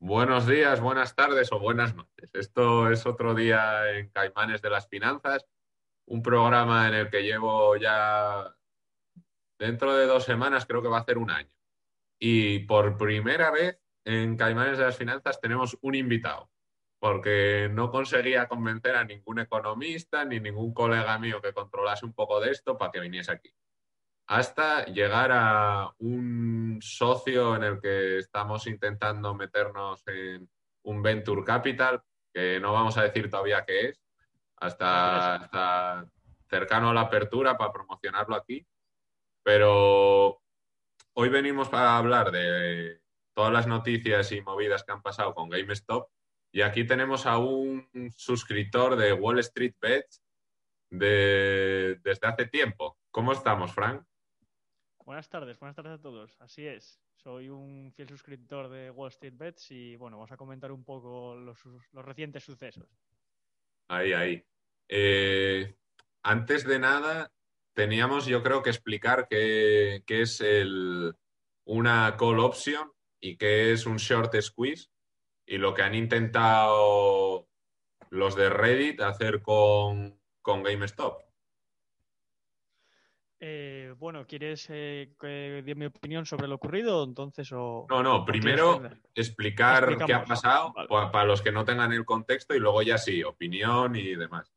Buenos días, buenas tardes o buenas noches. Esto es otro día en Caimanes de las Finanzas, un programa en el que llevo ya dentro de dos semanas, creo que va a ser un año. Y por primera vez en Caimanes de las Finanzas tenemos un invitado, porque no conseguía convencer a ningún economista ni ningún colega mío que controlase un poco de esto para que viniese aquí hasta llegar a un socio en el que estamos intentando meternos en un venture capital, que no vamos a decir todavía qué es, hasta, cercano a la apertura para promocionarlo aquí. Pero hoy venimos para hablar de todas las noticias y movidas que han pasado con GameStop. Y aquí tenemos a un suscriptor de Wall Street Bets desde hace tiempo. ¿Cómo estamos, Frank? Buenas tardes, buenas tardes a todos. Así es, soy un fiel suscriptor de Wall Street Bets y bueno, vamos a comentar un poco los, recientes sucesos. Ahí, ahí. Eh, antes de nada, teníamos yo creo que explicar qué, es el, una call option y qué es un short squeeze y lo que han intentado los de Reddit hacer con, con GameStop. Eh, bueno, ¿quieres eh, que dé mi opinión sobre lo ocurrido? Entonces, o, no, no, primero explicar qué ha pasado para los que no tengan el contexto y luego ya sí, opinión y demás.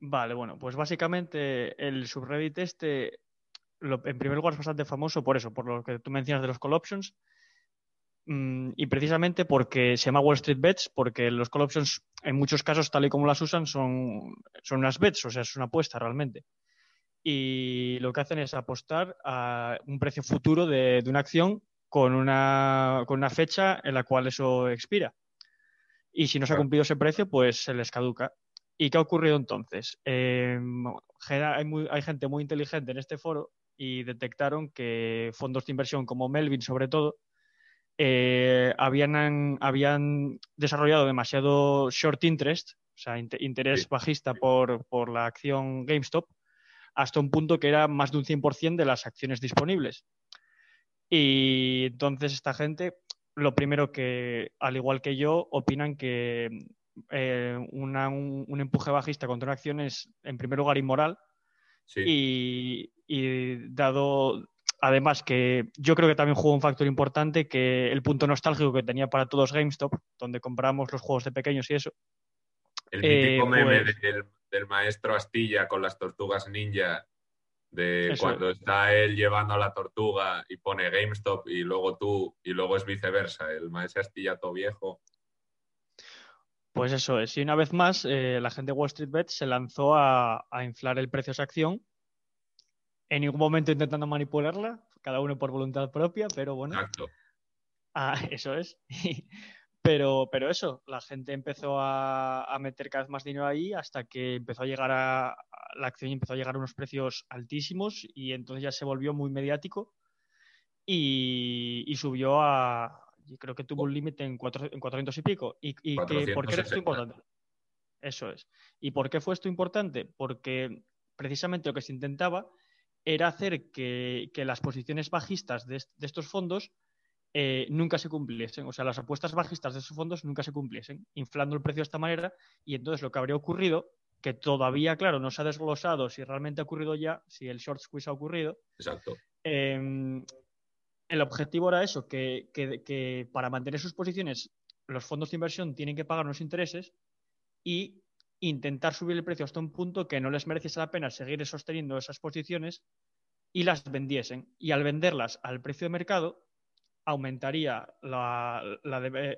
Vale, bueno, pues básicamente el subreddit este, en primer lugar es bastante famoso por eso, por lo que tú mencionas de los call options. Mm, y precisamente porque se llama Wall Street Bets, porque los call options en muchos casos, tal y como las usan, son, son unas bets, o sea, es una apuesta realmente y lo que hacen es apostar a un precio futuro de, una acción con una, con una, fecha en la cual eso expira. Y si no se ha cumplido ese precio, pues se les caduca. ¿Y qué ha ocurrido entonces? Em, hay, gente muy inteligente en este foro y detectaron que fondos de inversión como Melvin, sobre todo, eh, habían, habían desarrollado demasiado short interest, o sea, interés bajista por, por la acción GameStop, hasta un punto que era más de un 100% de las acciones disponibles. Y entonces esta gente, lo primero que, al igual que yo, opinan que eh, un, empuje bajista contra una acción es, en primer lugar, inmoral. Y, dado, además, que yo creo que también jugó un factor importante, que el punto nostálgico que tenía para todos GameStop, donde compramos los juegos de pequeños y eso. El mítico eh, meme pues del del maestro Astilla con las tortugas ninja, de cuando está él llevando a la tortuga y pone GameStop y luego tú, y luego es viceversa, el maestro Astilla todo viejo. Pues eso es. Y una vez más, eh, la gente de Wall Street Bet se lanzó a, inflar el precio de esa acción. En ningún momento intentando manipularla, cada uno por voluntad propia, pero bueno. Exacto. Ah, eso es. Pero, pero eso, la gente empezó a, meter cada vez más dinero ahí hasta que empezó a llegar a, la acción empezó a llegar a unos precios altísimos y entonces ya se volvió muy mediático y, subió a, creo que tuvo un límite en, en 400 y pico. ¿Y, y por qué era esto importante? Eso es. ¿Y por qué fue esto importante? Porque precisamente lo que se intentaba era hacer que, las posiciones bajistas de estos fondos eh, nunca se cumpliesen. O sea, las apuestas bajistas de esos fondos nunca se cumpliesen, inflando el precio de esta manera. Y entonces lo que habría ocurrido, que todavía, claro, no se ha desglosado si realmente ha ocurrido ya, si el short squeeze ha ocurrido. Exacto. Em, el objetivo era eso, que, que, para mantener sus posiciones los fondos de inversión tienen que pagar unos intereses y intentar subir el precio hasta un punto que no les mereciese la pena seguir sosteniendo esas posiciones y las vendiesen. Y al venderlas al precio de mercado, aumentaría la,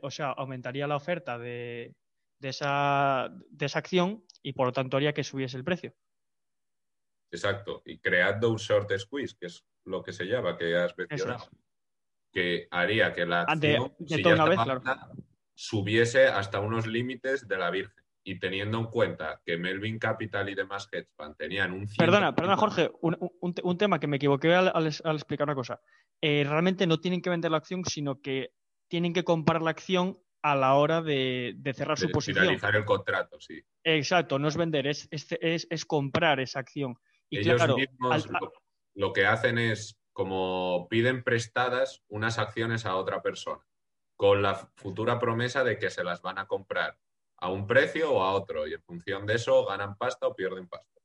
o sea, aumentaría la oferta de, esa, de esa acción y por lo tanto haría que subiese el precio. Exacto, y creando un short squeeze, que es lo que se llama, que has mencionado, que haría que la acción subiese hasta unos límites de la Virgen. Y teniendo en cuenta que Melvin Capital y demás hedge tenían un... Perdona, perdona Jorge, un, un, tema que me equivoqué al explicar una cosa. Eh, realmente no tienen que vender la acción, sino que tienen que comprar la acción a la hora de, cerrar su posición. Finalizar el contrato, sí. Exacto, no es vender, es, es, comprar esa acción. Y Ellos mismos lo, que hacen es como piden prestadas unas acciones a otra persona. con la futura promesa de que se las van a comprar a un precio o a otro y en función de eso ganan pasta o pierden pasta.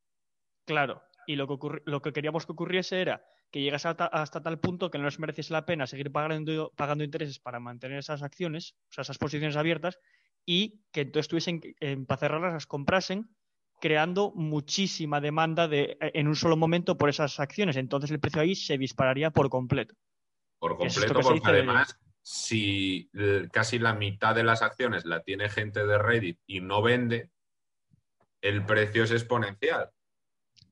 Claro, y lo que, lo que queríamos que ocurriese era que llegase hasta, hasta tal punto que no les mereciese la pena seguir pagando, pagando intereses para mantener esas acciones, o sea, esas posiciones abiertas, y que entonces tuviesen, que- eh, para cerrarlas, las comprasen, creando muchísima demanda de, eh, en un solo momento por esas acciones. Entonces el precio ahí se dispararía por completo. Por es completo, porque además, si eh, casi la mitad de las acciones la tiene gente de Reddit y no vende, el precio es exponencial.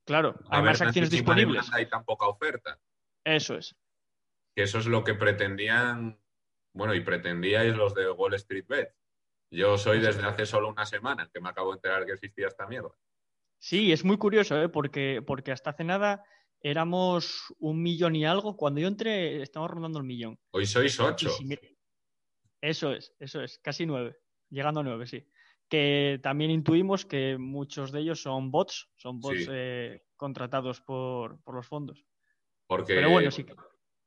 Claro, hay más acciones disponibles. demanda y tan poca oferta. Eso es. Que eso es lo que pretendían, bueno, y pretendíais los de Wall Street Bet. Yo soy desde hace solo una semana que me acabo de enterar que existía esta mierda. Sí, es muy curioso, ¿eh? porque, porque hasta hace nada éramos un millón y algo. Cuando yo entré, estamos rondando el millón. Hoy sois ocho. si Eso es, eso es, casi nueve, llegando a nueve, sí. Que también intuimos que muchos de ellos son bots, son bots Sí. eh, contratados por, por los fondos. Porque Pero bueno, sí.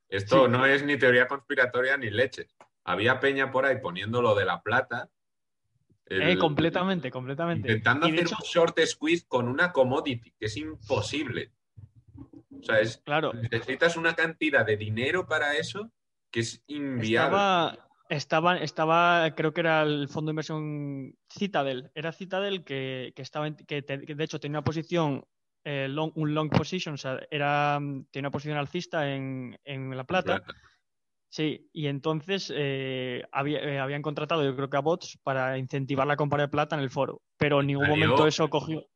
esto sí. no es ni teoría conspiratoria ni leche. Había peña por ahí poniendo lo de la plata. el- Eh, completamente, completamente. Intentando hacer hecho, un short squeeze con una commodity, que es imposible. O sea, es, claro, necesitas una cantidad de dinero para eso que es inviable. Estaba, estaba, estaba, creo que era el fondo de inversión Citadel. Era Citadel que, que estaba, en- que, te- que de hecho tenía una posición, eh, long- un long position, o sea, era, tenía una posición alcista en, en la plata. Sí, y entonces eh, había- eh, habían contratado, yo creo que a bots, para incentivar la compra de plata en el foro. Pero en ningún momento eso cogió,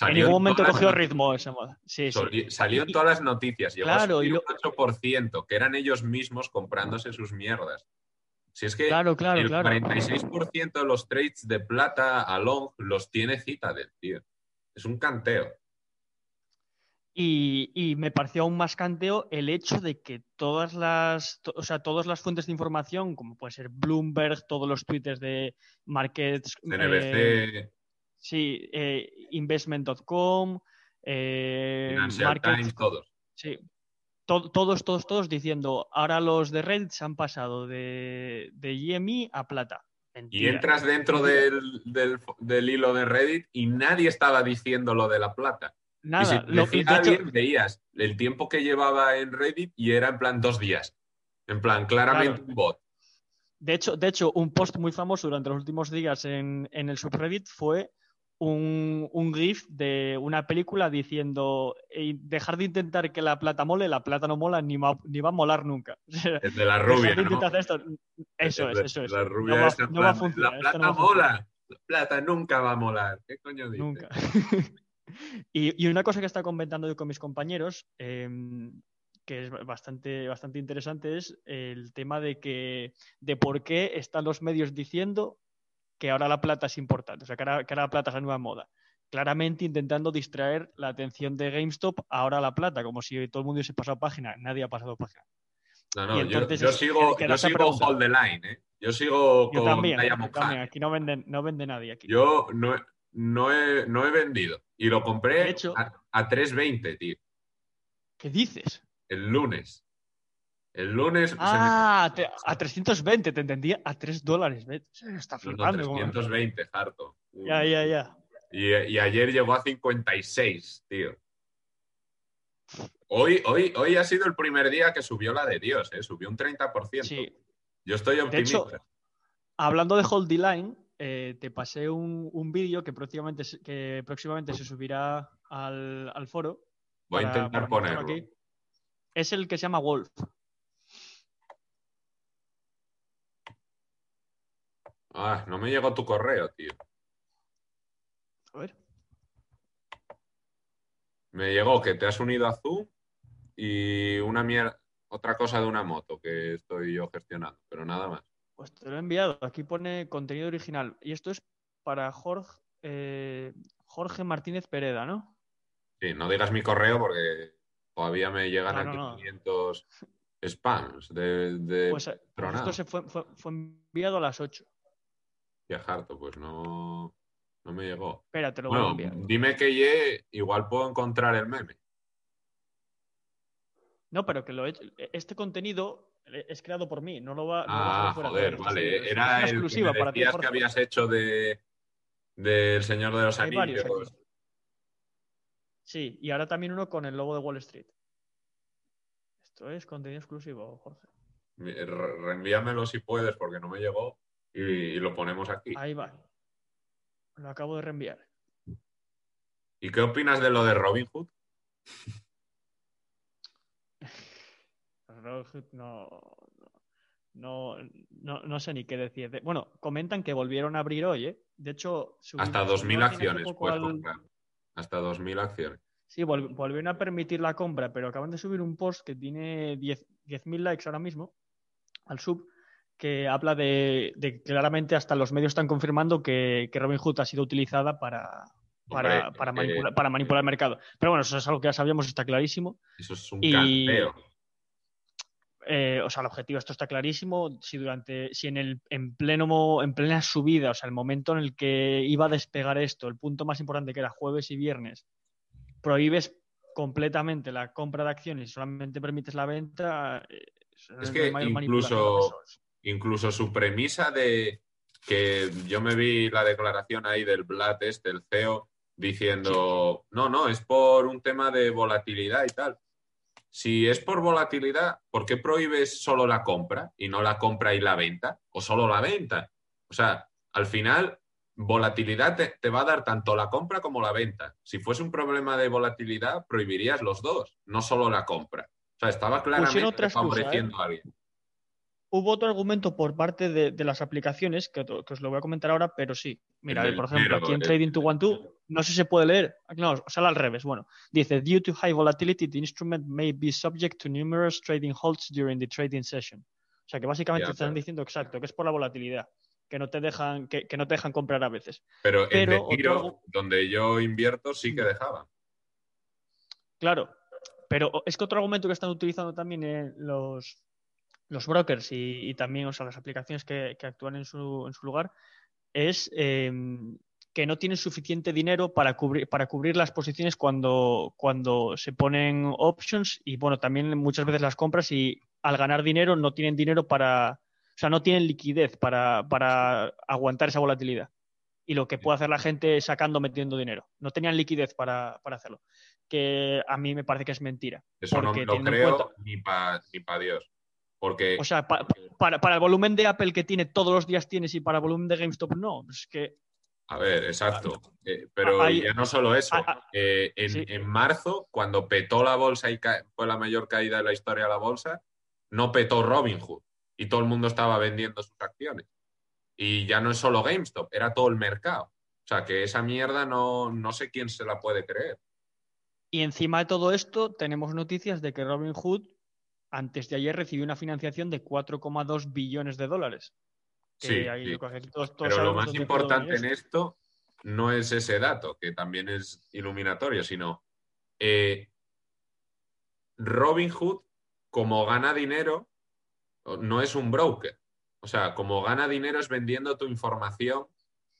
en Salió ningún momento cogió ritmo esa moda. Sí, Salió en todas las noticias. Llegó Claro, a y lo- un 8%, que eran ellos mismos comprándose sus mierdas. Si es que Claro, claro, el claro. 46% de los trades de plata a long los tiene Citadel, tío. Es un canteo. Y, y me pareció aún más canteo el hecho de que todas las, to- o sea, todas las fuentes de información, como puede ser Bloomberg, todos los twitters de markets, eh, CNBC, sí, eh, investment.com, eh, Financial market- Times, todos. sí, to- todos, todos, todos diciendo, ahora los de Reddit se han pasado de, de a plata. Y entras dentro del, del- del hilo de Reddit y nadie estaba diciendo lo de la plata. Nada, y si lo- de hecho- veías el tiempo que llevaba en Reddit y era en plan dos días. En plan, claramente Claro. un bot. De hecho, de hecho, un post muy famoso durante los últimos días en, en el subreddit fue un, un GIF de una película diciendo "Ey, dejar de intentar que la plata mole, la plata no mola ni, ma- ni va a molar nunca. El de la rubia, de ¿no? intentar hacer esto. Eso es, eso es. La rubia no va, esa, en no va a plan, funcionar. La plata no va a funcionar". mola. La plata nunca va a molar. ¿Qué coño dices? Nunca. y, y una cosa que está comentando yo con mis compañeros, eh, que es bastante, bastante interesante, es el tema de que de por qué están los medios diciendo que ahora la plata es importante, o sea, que ahora, que ahora la plata es la nueva moda. Claramente intentando distraer la atención de GameStop ahora a la plata, como si todo el mundo hubiese pasado página. Nadie ha pasado página. No, yo, sigo, yo sigo hold the line, ¿eh? Yo sigo Yo con también, yo. Aquí no vende, no vende nadie. Aquí. Yo no, he- no, he, no he vendido. Y lo compré hecho- a, a 3.20, tío. ¿Qué dices? El lunes. El lunes. se me- Ah, te- a 320, te entendía, a 3 dólares. Está No, no, flipando. como- 320, harto. Ya, ya, ya. Y, y ayer llegó a 56, tío. Hoy, hoy, hoy ha sido el primer día que subió la de Dios, ¿eh? Subió un 30%. Sí. Yo estoy optimista. hecho, Hablando de Hold the Line, eh, te pasé un, un vídeo que próximamente, se- que próximamente se subirá al, al foro. Voy a intentar ponerlo. aquí. Es el que se llama Wolf. Ah, no me llegó tu correo, tío. A ver. Me llegó que te has unido a Zoom y una mier- otra cosa de una moto que estoy yo gestionando, pero nada más. Pues te lo he enviado. Aquí pone contenido original. Y esto es para Jorge, eh, Jorge Martínez Pereda, ¿no? Sí, no digas mi correo porque todavía me llegan No, aquí no. 500 spams de, de Pues, eh, pues esto se fue, fue- fue enviado a las 8. Harto, pues no, no me llegó. Te lo voy a Bueno, enviar. dime que ye, igual puedo encontrar el meme. No, pero que lo he hecho- este contenido Es creado por mí, no lo va, no ah, va a hacer fuera joder, vale. Era el exclusiva que para ti, que habías hecho de del Señor de los Anillos. Sí, y ahora también uno con el logo de Wall Street. Esto es contenido exclusivo, Jorge. Reenvíamelo si puedes, porque no me llegó, y, lo ponemos aquí. Ahí va. Lo acabo de reenviar. ¿Y qué opinas de lo de Robin Hood? Robin Hood no, no, no, sé ni qué decir. Bueno, comentan que volvieron a abrir hoy, ¿eh? De hecho, hasta 2.000 acciones puedes comprar. Hasta 2.000 acciones. Sí, volvieron a permitir la compra, pero acaban de subir un post que tiene 10.000 likes ahora mismo al sub, que habla de, que claramente hasta los medios están confirmando que, que Robin Hood ha sido utilizada para, para, para, manipular, para, manipular, el mercado. Pero bueno, eso es algo que ya sabíamos, está clarísimo. Eso es un y, eh, o sea, el objetivo, esto está clarísimo. Si durante, si en el en pleno, en plena subida, o sea, el momento en el que iba a despegar esto, el punto más importante que era jueves y viernes, prohíbes completamente la compra de acciones y solamente permites la venta. Eh, es que incluso, incluso su premisa de que yo me vi la declaración ahí del Blatt este, el CEO, diciendo, no, no, es por un tema de volatilidad y tal. Si es por volatilidad, ¿por qué prohíbes solo la compra y no la compra y la venta? ¿O solo la venta? O sea, al final, volatilidad te, va a dar tanto la compra como la venta. Si fuese un problema de volatilidad, prohibirías los dos, no solo la compra. O sea, estaba claramente favoreciendo ¿eh? a alguien hubo otro argumento por parte de, las aplicaciones, que, os lo voy a comentar ahora, pero sí. Mira, por ejemplo, aquí en Trading 212, no sé si se puede leer. No, sale al revés. Bueno, dice, due to high volatility, the instrument may be subject to numerous trading halts during the trading session. O sea, que básicamente están diciendo exacto, que es por la volatilidad, que no te dejan, que, no te dejan comprar a veces. Pero, pero en Giro, donde yo invierto, sí que dejaban. Claro, pero es que otro argumento que están utilizando también en los, los brokers y, también o sea, las aplicaciones que, actúan en su, en su, lugar es em, que no tienen suficiente dinero para cubrir, para cubrir las posiciones cuando, cuando se ponen options y bueno, también muchas veces las compras y al ganar dinero no tienen dinero para, o sea, no tienen liquidez para, para aguantar esa volatilidad. Y lo que puede hacer la gente es sacando, metiendo dinero. No tenían liquidez para, hacerlo. Que a mí me parece que es mentira. Eso no lo creo ni para ni pa Dios. Porque... O sea, para, el volumen de Apple que tiene todos los días tienes y para el volumen de GameStop no. Es que... A ver, exacto. Eh, pero ya no solo eso. Eh, en, marzo, cuando petó la bolsa y fue la mayor caída de la historia de la bolsa, no petó Robinhood y todo el mundo estaba vendiendo sus acciones. Y ya no es solo GameStop, era todo el mercado. O sea, que esa mierda no, no sé quién se la puede creer. Y encima de todo esto, tenemos noticias de que Robinhood antes de ayer recibió una financiación de 4,2 billones de dólares. Sí, pero lo más importante en esto no es ese dato, que también es iluminatorio, sino eh, Robinhood, como gana dinero, no es un broker. O sea, como gana dinero es vendiendo tu información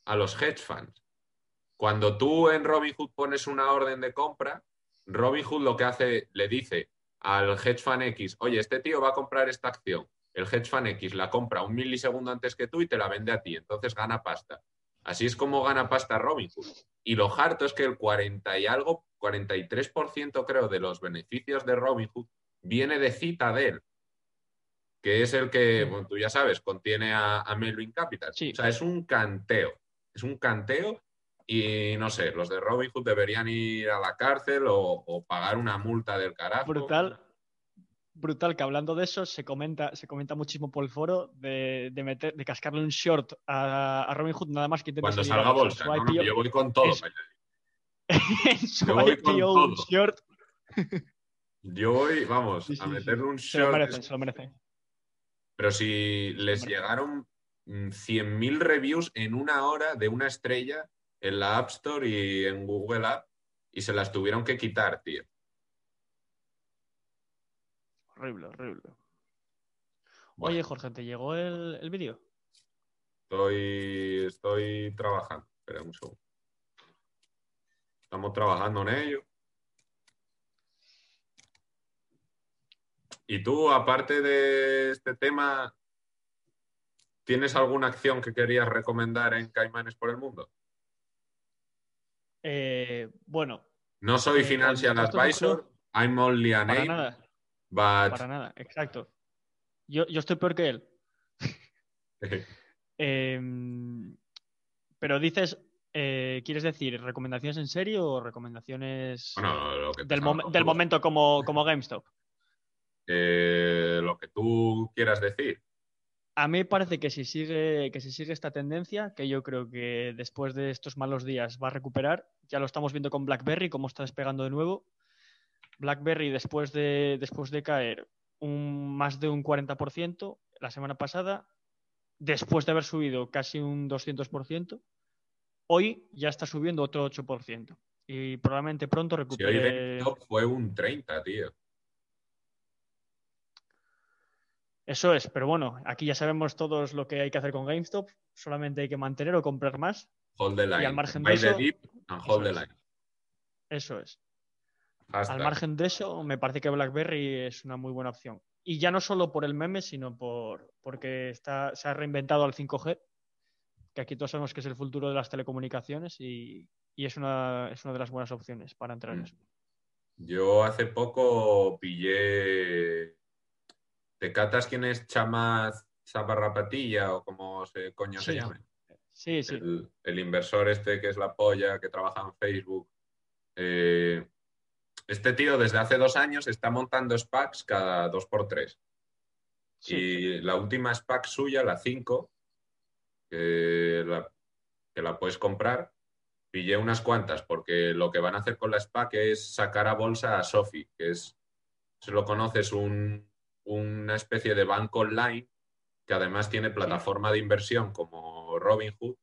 a los hedge funds. Cuando tú en Robinhood pones una orden de compra, Robinhood lo que hace, le dice al hedge fund X, oye, este tío va a comprar esta acción. El hedge fund X la compra un milisegundo antes que tú y te la vende a ti, entonces gana pasta. Así es como gana pasta Robinhood. Y lo harto es que el 40 y algo, 43% creo de los beneficios de Robinhood viene de Citadel, que es el que, bueno, tú ya sabes, contiene a, Melvin Capital. O sea, es un canteo. Es un canteo y no sé, los de Robin Hood deberían ir a la cárcel o, pagar una multa del carajo. Brutal, brutal que hablando de eso se comenta, se comenta muchísimo por el foro de, meter, de cascarle un short a, Robin Hood nada más que Cuando salga bolsa, yo voy con todo. yo voy con todo. short. Yo voy, vamos, a meterle un short. Se lo merecen, se lo merecen. Pero si les llegaron 100.000 reviews en una hora de una estrella en la App Store y en Google App y se las tuvieron que quitar, tío. Horrible, horrible. Oye, Jorge, ¿te llegó el, vídeo? Estoy, estoy trabajando. Espera un segundo. Estamos trabajando en ello. Y tú, aparte de este tema, ¿tienes alguna acción que querías recomendar en Caimanes por el Mundo? Eh, bueno. No soy financial advisor, I'm only a Para nada, but para nada, exacto. Yo, yo estoy peor que él. Em, pero dices, eh, ¿quieres decir recomendaciones en serio o recomendaciones bueno, lo que te del, mom- del momento como, como GameStop? Eh, lo que tú quieras decir. A mí me parece que si sigue, que si sigue esta tendencia, que yo creo que después de estos malos días va a recuperar, ya lo estamos viendo con BlackBerry, cómo está despegando de nuevo. BlackBerry después de, después de caer un, más de un 40% la semana pasada, después de haber subido casi un 200%, hoy ya está subiendo otro 8%. Y probablemente pronto Si hoy recupere... Fue un 30, tío. Eso es, pero bueno, aquí ya sabemos todos lo que hay que hacer con GameStop, solamente hay que mantener o comprar más. Hold the line. al margen Buy de the eso, dip and hold the eso es. line. Eso es. Al margen de eso, me parece que BlackBerry es una muy buena opción. Y ya no solo por el meme, sino por porque está, se ha reinventado al 5G, que aquí todos sabemos que es el futuro de las telecomunicaciones y, y es, una, es una de las buenas opciones para entrar en Mm. eso. Yo hace poco pillé. ¿Te catas quién es Chamaz Zaparrapatilla o como se coño se llame? Sí, sí. El, el inversor este que es la polla, que trabaja en Facebook. Eh, este tío desde hace dos años está montando SPACs cada dos por tres. sí. Y la última SPAC suya, la 5, que la, que la puedes comprar, pillé unas cuantas, porque lo que van a hacer con la SPAC es sacar a bolsa a Sofi, que es, si lo conoces, un- una especie de banco online que además tiene plataforma de inversión como Robinhood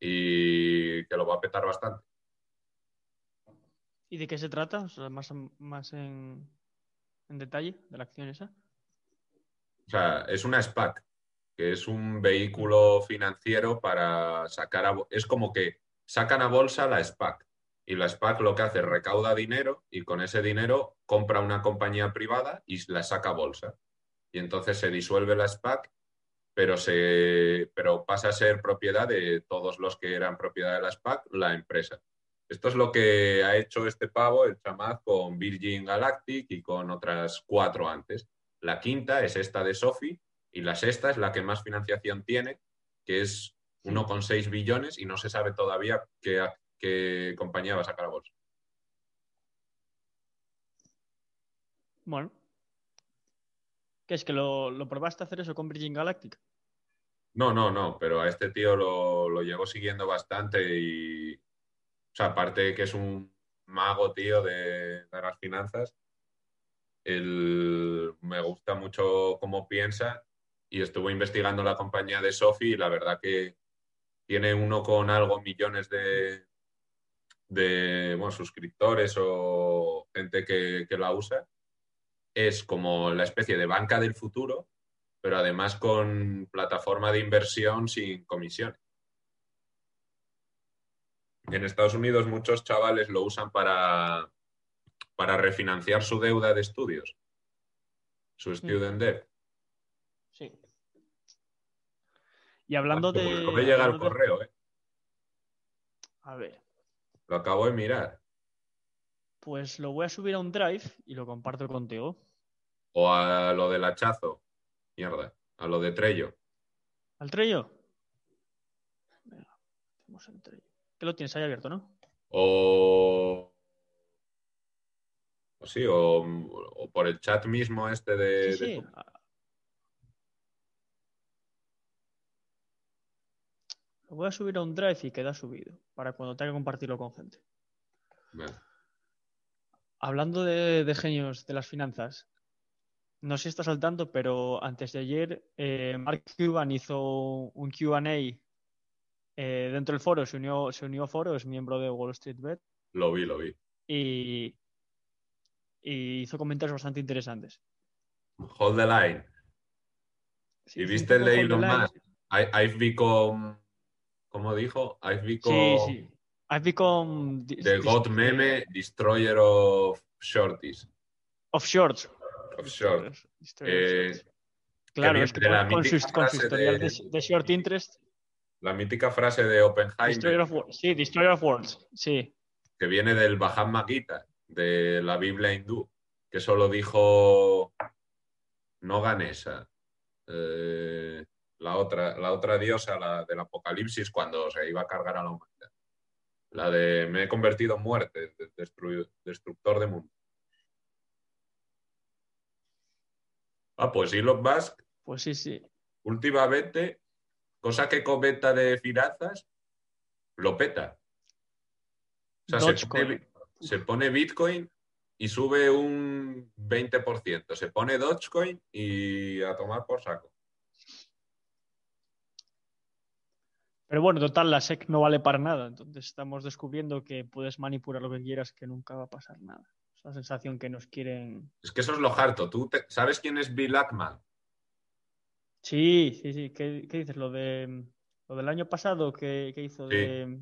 y que lo va a petar bastante. ¿Y de qué se trata? O sea, más, más en, en detalle de la acción esa. O sea, es una SPAC, que es un vehículo financiero para sacar a... Es como que sacan a bolsa la SPAC y la SPAC lo que hace es recauda dinero y con ese dinero compra una compañía privada y la saca a bolsa. Y entonces se disuelve la SPAC, pero, se, pero pasa a ser propiedad de todos los que eran propiedad de la SPAC, la empresa. Esto es lo que ha hecho este pavo, el chamaz, con Virgin Galactic y con otras cuatro antes. La quinta es esta de Sofi y la sexta es la que más financiación tiene, que es 1,6 billones y no se sabe todavía qué, qué compañía va a sacar a bolsa. Bueno. ¿Qué es que lo, lo probaste a hacer eso con Virgin Galactic? No, no, no, pero a este tío lo, lo llevo siguiendo bastante y, o sea, aparte de que es un mago, tío, de, de las finanzas, él me gusta mucho cómo piensa y estuve investigando la compañía de Sofi y la verdad que tiene uno con algo millones de, de bueno, suscriptores o gente que, que la usa. Es como la especie de banca del futuro, pero además con plataforma de inversión sin comisiones. En Estados Unidos muchos chavales lo usan para, para refinanciar su deuda de estudios, su student debt. Sí. Y hablando de. No me llega el de- correo, ¿eh? A ver, lo acabo de mirar. pues lo voy a subir a un drive y lo comparto contigo. O a lo del hachazo, mierda, a lo de Trello. ¿Al Trello? Venga, hacemos el Trello. Que lo tienes ahí abierto, ¿no? O, o sí, o, o por el chat mismo este de, Sí, de sí. Lo voy a subir a un drive y queda subido para cuando tenga que compartirlo con gente. Vale. Hablando de, de genios de las finanzas, no sé si estás al tanto, pero antes de ayer eh, Mark Cuban hizo un QA eh, dentro del foro, se unió, se unió a foro, es miembro de Wall Street Bet Lo vi, lo vi. y, y hizo comentarios bastante interesantes. Hold the line. Sí, ¿Y viste el de Elon Musk? I've become, ¿cómo dijo? I've become Sí, sí. I've become the God meme destroyer of shorties. of shorts. of Short. History of Eh, Shorts. Claro, es que con, con con su historial de- de, de short interest, La mítica frase de Oppenheimer, Destroyer of Worlds. Sí, Destroyer of Worlds. Sí. que viene del Bhagavad Gita, de la Biblia hindú, que solo dijo no Ganesa, eh, la, otra, la otra diosa la del Apocalipsis cuando se iba a cargar a la humanidad. La de me he convertido en muerte, de- destru- destructor de mundo. Ah, pues Elon Musk Pues sí, sí. últimamente, cosa que cometa de finanzas, lo peta. O sea, se Dogecoin. pone, se pone Bitcoin y sube un 20%. Se pone Dogecoin y a tomar por saco. Pero bueno, total, la SEC no vale para nada. Entonces estamos descubriendo que puedes manipular lo que quieras, que nunca va a pasar nada. Es la sensación que nos quieren. Es que eso es lo harto. ¿Tú te- sabes quién es Bill Ackman? Sí, sí, sí. ¿Qué, qué dices? Lo de lo del año pasado que, que hizo Sí. de,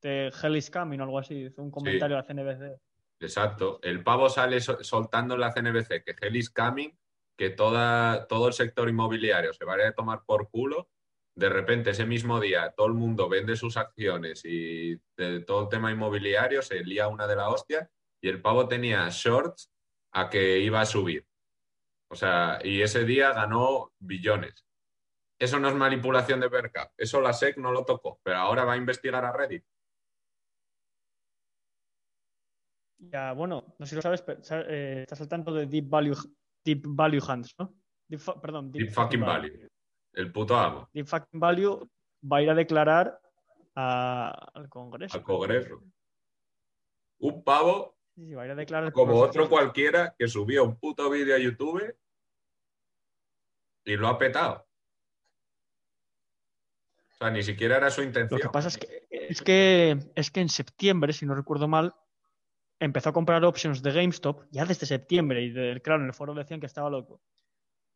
de Hell is Coming o algo así. Hizo un comentario a CNBC. Exacto. El pavo sale so- soltando en la CNBC que Hell is coming, que toda, todo el sector inmobiliario se vaya a tomar por culo. De repente, ese mismo día, todo el mundo vende sus acciones y de todo el tema inmobiliario se lía una de la hostia y el pavo tenía shorts a que iba a subir. O sea, y ese día ganó billones. Eso no es manipulación de mercado. Eso la SEC no lo tocó, pero ahora va a investigar a Reddit. Ya, bueno, no sé si lo sabes, pero eh, estás al tanto de Deep Value, Deep Value Hands, ¿no? Deep perdón, Deep fucking value. El puto amo. Deep Fucking Value va a ir a declarar a- al Congreso. Al Congreso. Un pavo Sí, sí, va a ir a declarar como otro cualquiera que subió un puto vídeo a YouTube y lo ha petado. O sea, ni siquiera era su Lo intención. que pasa es que, es que es que en septiembre, si no recuerdo mal, empezó a comprar options de GameStop ya desde septiembre y del claro, en el foro decían que estaba loco.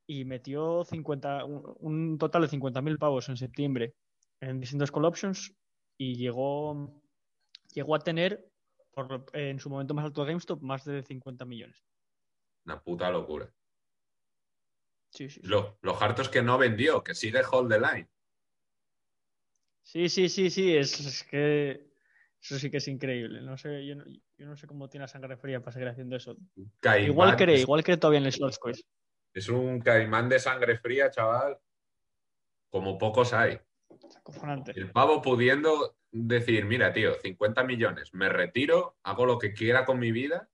Y metió 50, un, un total de 50.000 pavos en septiembre en distintos call options y llegó, llegó a tener por, en su momento más alto de GameStop más de 50 millones. Una puta locura. Sí, sí, sí. Lo, lo harto es que no vendió, que sigue hold the line. Sí, sí, sí, sí, es, es que eso sí que es increíble. No sé, yo no, yo no sé cómo tiene la sangre fría para seguir haciendo eso. Caimán Igual cree, igual cree todavía en el shortcoins. Es un caimán de sangre fría, chaval. Como pocos hay. El pavo pudiendo decir, mira, tío, 50 millones, me retiro, hago lo que quiera con mi vida.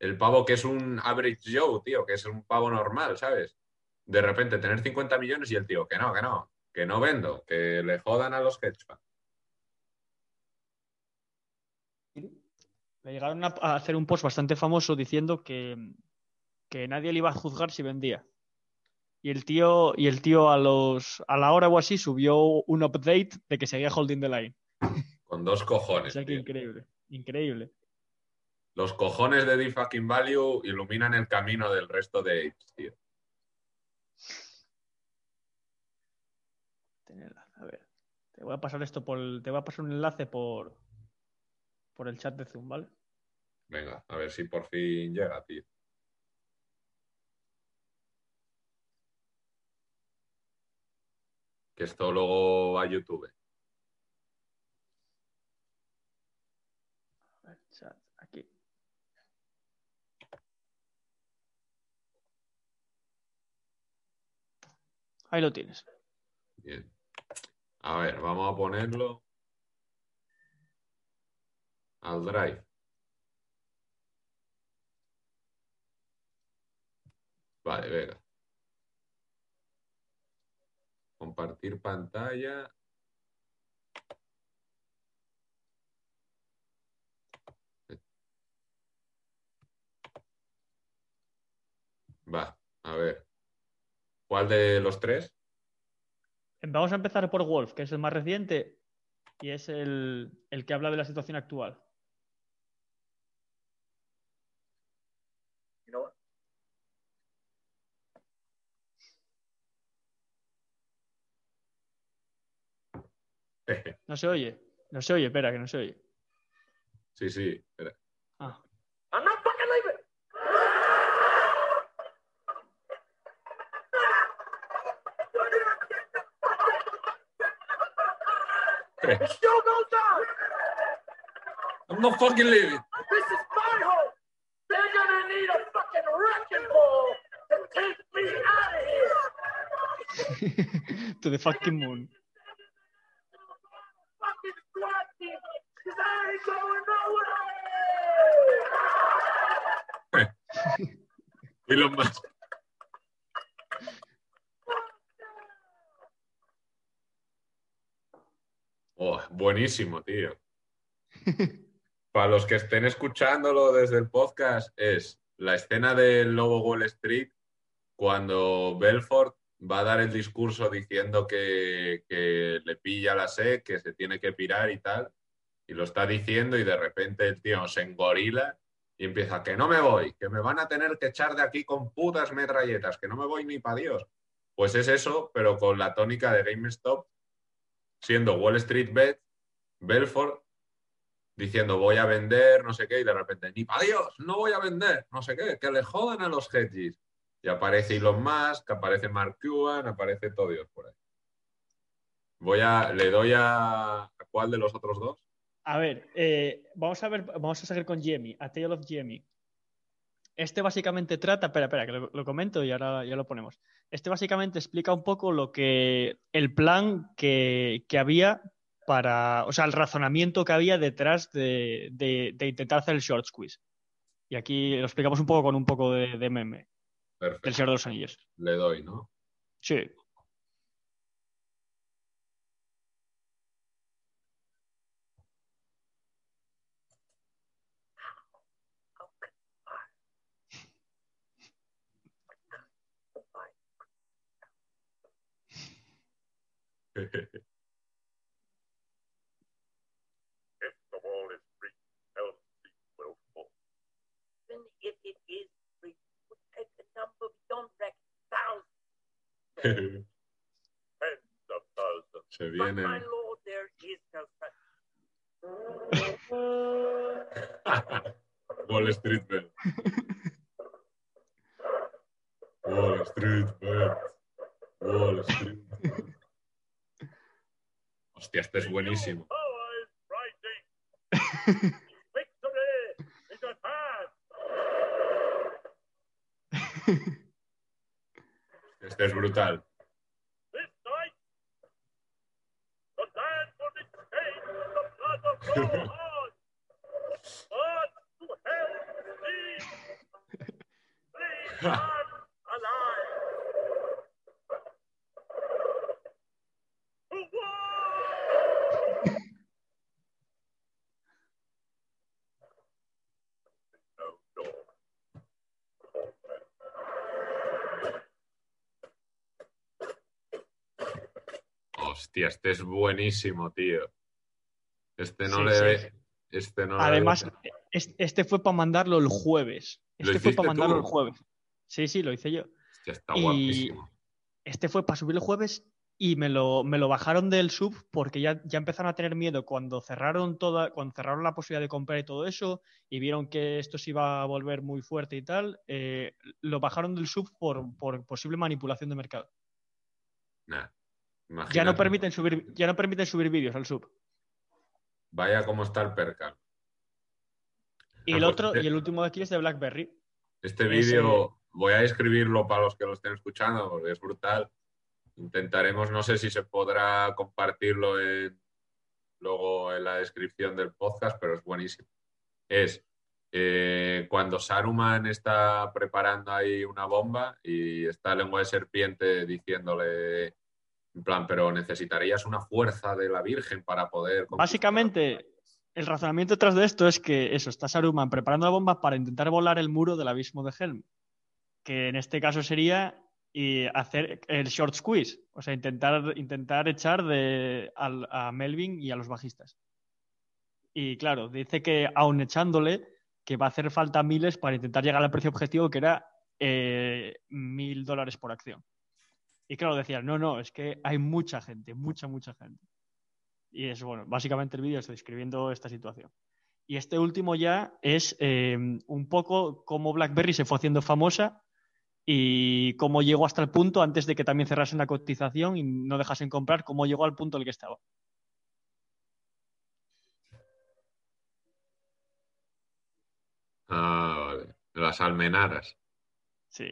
El pavo que es un average Joe, tío, que es un pavo normal, ¿sabes? De repente tener 50 millones y el tío, que no, que no, que no vendo, que le jodan a los hedge funds. Le llegaron a hacer un post bastante famoso diciendo que, que nadie le iba a juzgar si vendía. Y el tío, y el tío a los a la hora o así subió un update de que seguía holding the line. Con dos O cojones. sea que tío. increíble. Increíble. Los cojones de Deep Fucking Value iluminan el camino del resto de apes, tío. A ver. Te voy a pasar esto por el- te voy a pasar un enlace por por el chat de Zoom, ¿vale? Venga, a ver si por fin llega, tío. Que esto luego a YouTube. A ver, chat, aquí. Ahí lo tienes. Bien. A ver, vamos a ponerlo al drive. Vale, venga. Compartir pantalla. Va, a ver. ¿Cuál de los tres? Vamos a empezar por Wolf, que es el más reciente y es el, el que habla de la situación actual. No se oye. No se oye, espera, que no se oye. Sí, sí, espera. Ah. ¡Ah I'm not fucking leaving. This is my home. They're gonna need a fucking wrecking ball to take me out of here. to the fucking moon. Oh, buenísimo, tío. Para los que estén escuchándolo desde el podcast, es la escena del Lobo Wall Street cuando Belfort va a dar el discurso diciendo que, que le pilla la sed, que se tiene que pirar y tal, y lo está diciendo y de repente el tío se engorila y empieza que no me voy, que me van a tener que echar de aquí con putas metralletas, que no me voy ni para Dios. Pues es eso, pero con la tónica de GameStop, siendo Wall Street Bet, Belfort diciendo voy a vender, no sé qué, y de repente, ni para Dios, no voy a vender, no sé qué, que le jodan a los hedges. Y aparece Elon Musk, aparece Mark Cuban, aparece todo por ahí. Voy a, le doy ¿a cuál de los otros dos? A ver, eh, vamos a ver, vamos a seguir con Jamie, A Tale of Jamie. Este básicamente trata, espera, espera, que lo, lo, comento y ahora ya lo ponemos. Este básicamente explica un poco lo que el plan que, que había para, o sea, el razonamiento que había detrás de, de, de, intentar hacer el short squeeze. Y aquí lo explicamos un poco con un poco de, de meme. Perfecto. El Señor de los Anillos. Le doy, ¿no? Sí. If the wall is free, will fall. Even if it is free, would take a number beyond wreck thousands. Tens of thousands. But my lord, there is no such. Wall Street Bet. Wall Street Hostia, este es buenísimo. Este es brutal. This night, the land will be stained with the blood of all hearts. Hearts to hell, please. Please, I'm alive. To war! No door. Hostia, este es buenísimo, tío. Este no Sí, le sí. ve. Este no le Además, este fue para mandarlo el jueves. ¿Lo Este fue para mandarlo tú? el jueves. Sí, sí, lo hice yo. Hostia, está y- guapísimo. Este fue para subir el jueves y me lo, me lo bajaron del sub porque ya, ya empezaron a tener miedo cuando cerraron toda, cuando cerraron la posibilidad de comprar y todo eso y vieron que esto se iba a volver muy fuerte y tal, eh, lo bajaron del sub por, por posible manipulación de mercado. Nah, Ya no permiten subir, ya no permiten subir vídeos al sub. Vaya cómo está el percal. Y el pues otro, este- y el último de aquí es de BlackBerry. Este vídeo voy a escribirlo para los que lo estén escuchando porque es brutal. Intentaremos, no sé si se podrá compartirlo en- luego en la descripción del podcast, pero es buenísimo. Es eh, cuando Saruman está preparando ahí una bomba y está Lengua de Serpiente diciéndole, en plan, pero necesitarías una fuerza de la Virgen para poder... conquistar". Básicamente, el razonamiento detrás de esto es que eso, está Saruman preparando la bomba para intentar volar el muro del abismo de Helm. Que en este caso sería y hacer el short squeeze, o sea, intentar, intentar echar de, al- a Melvin y a los bajistas. Y claro, dice que aun echándole, que va a hacer falta miles para intentar llegar al precio objetivo que era eh, mil dólares por acción. Y claro, decían, no, no, es que hay mucha gente, mucha, mucha gente. Y es, bueno, básicamente el vídeo está describiendo esta situación. Y este último ya es eh, un poco cómo BlackBerry se fue haciendo famosa y cómo llegó hasta el punto, antes de que también cerrasen la cotización y no dejasen comprar, cómo llegó al punto en el que estaba. Ah, vale. Las almenaras. Sí,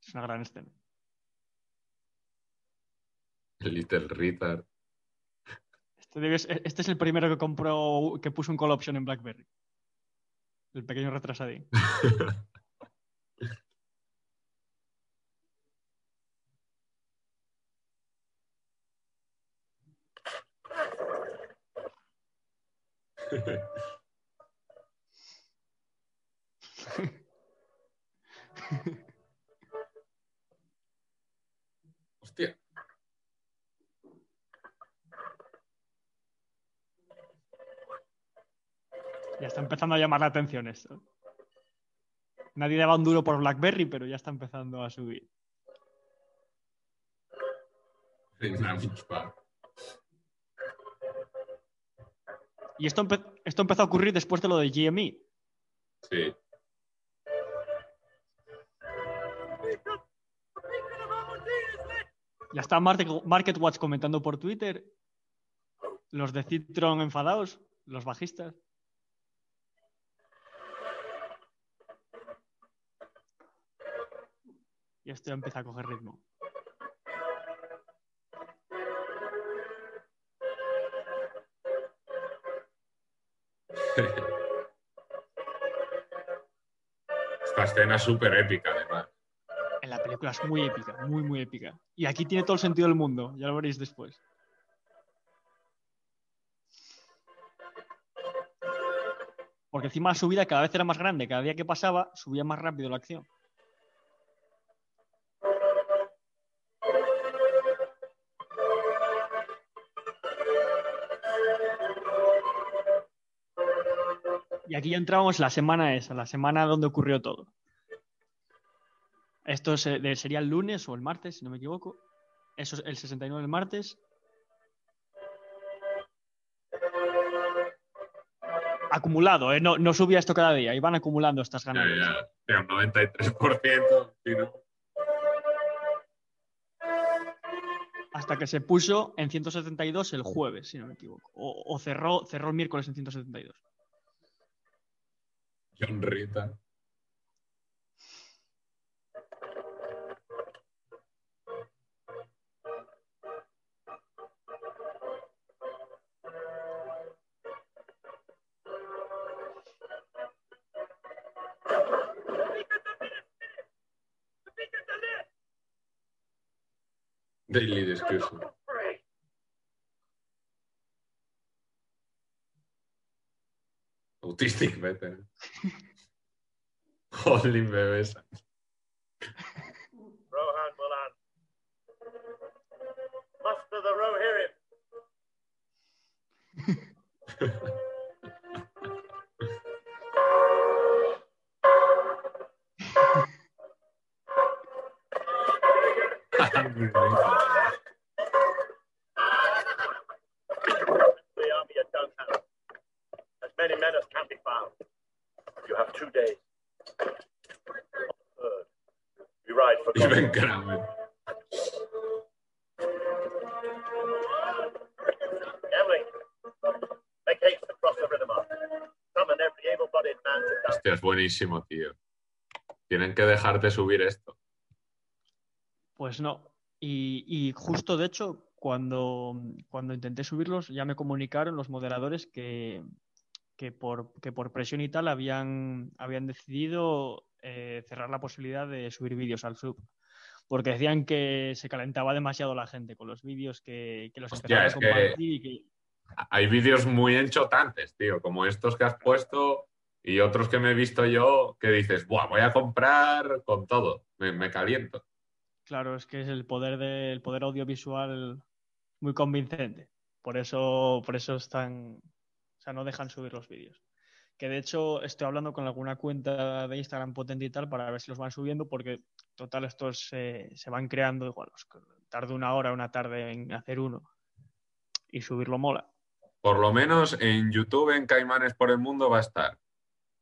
es una gran escena. Little Retard. Este, este es el primero que compró, que puso un call option en BlackBerry. El pequeño retrasadín. Hostia. Ya está empezando a llamar la atención esto. Nadie daba un duro por BlackBerry, pero ya está empezando a subir. Y esto, empe- esto empezó a ocurrir después de lo de GME. Sí. Ya está Market, MarketWatch comentando por Twitter. Los de Citron enfadados, los bajistas. Y esto empieza a coger ritmo. Esta escena es súper épica, además. En la película es muy épica, muy, muy épica. Y aquí tiene todo el sentido del mundo, ya lo veréis después. Porque encima la subida cada vez era más grande, cada día que pasaba subía más rápido la acción. Y aquí ya entramos la semana esa, la semana donde ocurrió todo. Esto sería el lunes o el martes, si no me equivoco. Eso es el 69 el martes. Acumulado, ¿eh? no, no subía esto cada día, iban acumulando estas Ya, ganancias. ya, de un 93%. si no. Hasta que se puso en 172 el jueves, si no me equivoco. O, o cerró, cerró el miércoles en 172. John Rita. Daily Discussion. Autistic Veteran. Holding bebés. Buenísimo, tío. Tienen que dejarte subir esto. Pues no. Y, y justo, de hecho, cuando, cuando intenté subirlos, ya me comunicaron los moderadores que, que, por, que por presión y tal habían, habían decidido eh, cerrar la posibilidad de subir vídeos al sub. Porque decían que se calentaba demasiado la gente con los vídeos, que, que los Hostia, empezaban a es que- compartir y que Hay vídeos muy enchotantes, tío, como estos que has puesto y otros que me he visto yo que dices, Buah, voy a comprar con todo, me, me caliento. Claro, es que es el poder del poder audiovisual muy convincente. Por eso, por eso están, o sea, no dejan subir los vídeos. Que de hecho estoy hablando con alguna cuenta de Instagram potente y tal para ver si los van subiendo, porque total estos eh, se van creando igual. os- Tarde una hora, una tarde en hacer uno y subirlo mola. Por lo menos en YouTube, en Caimanes por el Mundo, va a estar.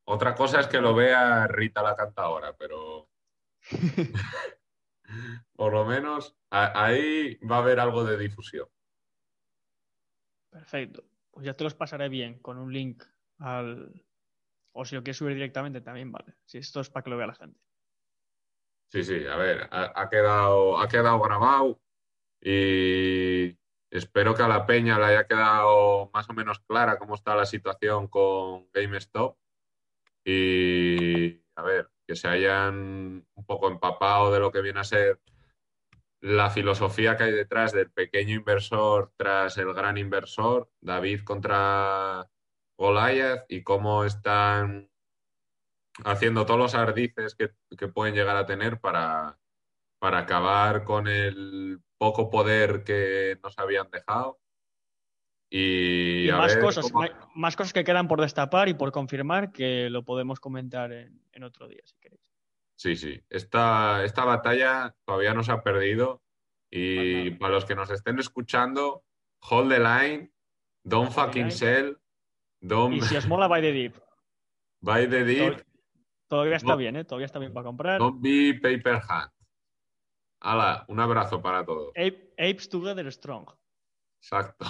Otra cosa es que lo vea Rita la cantadora, pero por lo menos a- ahí va a haber algo de difusión. Perfecto. Pues ya te los pasaré bien con un link al, O si lo quieres subir directamente también, vale. Si esto es para que lo vea la gente. Sí, sí, a ver, ha, ha quedado, ha quedado grabado y espero que a la peña le haya quedado más o menos clara cómo está la situación con GameStop y a ver, que se hayan un poco empapado de lo que viene a ser la filosofía que hay detrás del pequeño inversor tras el gran inversor, David contra Goliath y cómo están haciendo todos los ardices que, que pueden llegar a tener para, para acabar con el poco poder que nos habían dejado. Y, Y a más ver cosas, cómo- más cosas que quedan por destapar y por confirmar que lo podemos comentar en, en otro día, si queréis. Sí, sí. Esta, esta batalla todavía no se ha perdido. Y Para para los que nos estén escuchando, hold the line, don't Hold fucking line. sell, don't Y si os mola, by the deep. buy the deep, Tod- Todavía está No. bien, ¿eh? Todavía está bien para comprar. don't be paper hand. Hala, un abrazo para todos. Ape- apes together strong. Exacto.